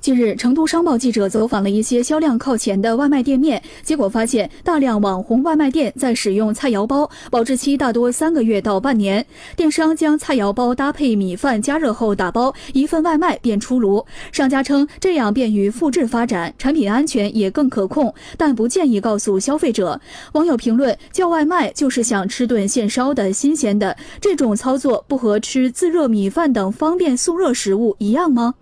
近日成都商报记者走访了一些销量靠前的外卖店面结果发现大量网红外卖店在使用菜肴包保质期大多三个月到半年电商将菜肴包搭配米饭加热后打包一份外卖便出炉商家称这样便于复制发展产品安全也更可控但不建议告诉消费者。网友评论叫外卖就是想吃顿现烧的新鲜的这种操作不和吃自热米饭等方便速热食物一样吗？